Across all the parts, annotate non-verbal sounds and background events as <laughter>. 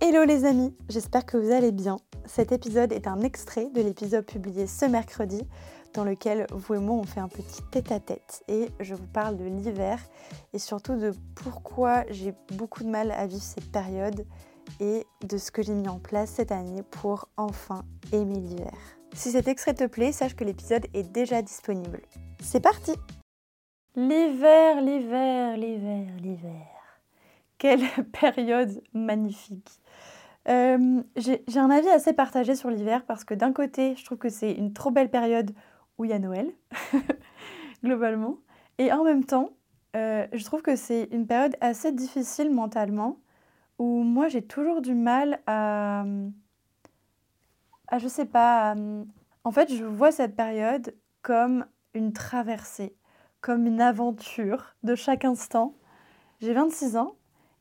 Hello les amis, j'espère que vous allez bien. Cet épisode est un extrait de l'épisode publié ce mercredi dans lequel vous et moi on fait un petit tête-à-tête et je vous parle de l'hiver et surtout de pourquoi j'ai beaucoup de mal à vivre cette période et de ce que j'ai mis en place cette année pour enfin aimer l'hiver. Si cet extrait te plaît, sache que l'épisode est déjà disponible. C'est parti L'hiver, l'hiver, l'hiver, l'hiver. Quelle <laughs> période magnifique. Euh, j'ai un avis assez partagé sur l'hiver parce que d'un côté, je trouve que c'est une trop belle période où il y a Noël, <laughs> globalement. Et en même temps, euh, je trouve que c'est une période assez difficile mentalement où moi j'ai toujours du mal à, à, je sais pas, en fait je vois cette période comme une traversée, comme une aventure de chaque instant. J'ai 26 ans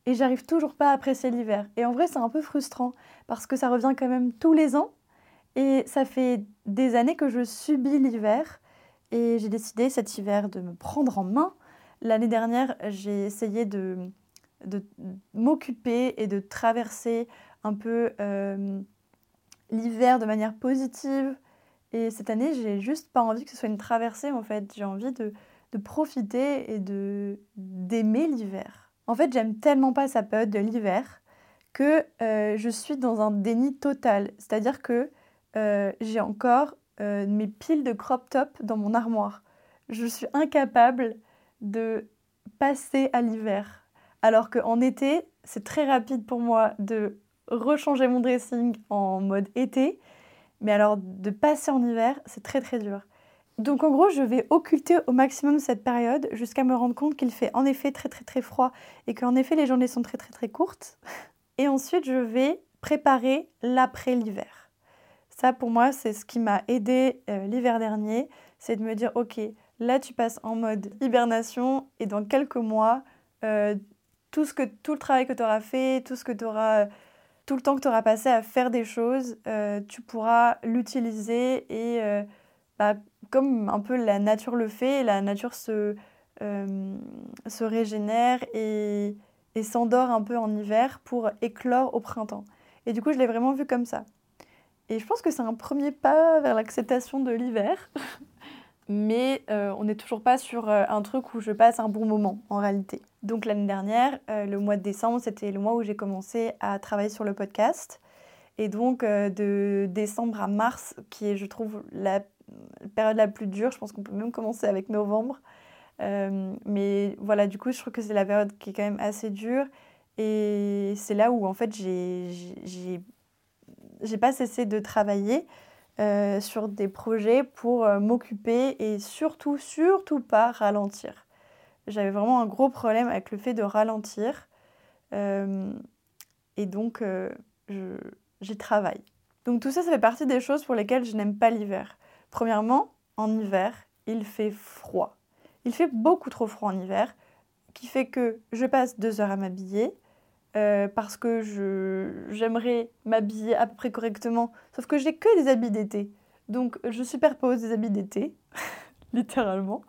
et j'arrive toujours pas à apprécier l'hiver. Et en vrai, c'est un peu frustrant parce que ça revient quand même tous les ans et ça fait des années que je subis l'hiver et j'ai décidé cet hiver de me prendre en main. L'année dernière, j'ai essayé de, m'occuper et de traverser un peu euh, l'hiver de manière positive. Et cette année, j'ai juste pas envie que ce soit une traversée en fait. J'ai envie de, de profiter et d'aimer l'hiver. En fait, j'aime tellement pas sa période de l'hiver que euh, je suis dans un déni total. C'est-à-dire que euh, j'ai encore euh, mes piles de crop top dans mon armoire. Je suis incapable de passer à l'hiver. Alors qu'en été, c'est très rapide pour moi de rechanger mon dressing en mode été. Mais alors de passer en hiver, c'est très très dur. Donc en gros, je vais occulter au maximum cette période jusqu'à me rendre compte qu'il fait en effet très très très froid et qu'en effet les journées sont très très très courtes. Et ensuite, je vais préparer l'après l'hiver. Ça pour moi, c'est ce qui m'a aidé euh, l'hiver dernier, c'est de me dire ok, là tu passes en mode hibernation et dans quelques mois, euh, tout, ce que, tout le travail que tu auras fait, tout ce que tout le temps que tu auras passé à faire des choses, euh, tu pourras l'utiliser et bah, comme un peu la nature le fait, la nature se, euh, se régénère et, s'endort un peu en hiver pour éclore au printemps. Et du coup, je l'ai vraiment vu comme ça. Et je pense que c'est un premier pas vers l'acceptation de l'hiver. <laughs> Mais euh, on n'est toujours pas sur euh, un truc où je passe un bon moment en réalité. Donc l'année dernière, le mois de décembre, c'était le mois où j'ai commencé à travailler sur le podcast. Et donc de décembre à mars, qui est je trouve la période la plus dure. Je pense qu'on peut même commencer avec novembre. Euh, mais voilà, du coup, je trouve que c'est la période qui est quand même assez dure. Et c'est là où, en fait, j'ai pas cessé de travailler euh, sur des projets pour euh, m'occuper et surtout, surtout pas ralentir. J'avais vraiment un gros problème avec le fait de ralentir. et donc, j'y travaille. Donc tout ça, ça fait partie des choses pour lesquelles je n'aime pas l'hiver. Premièrement, en hiver, il fait froid. Il fait beaucoup trop froid en hiver, qui fait que je passe deux heures à m'habiller, euh, parce que j'aimerais m'habiller à peu près correctement, sauf que j'ai que des habits d'été. Donc je superpose des habits d'été, <laughs> littéralement.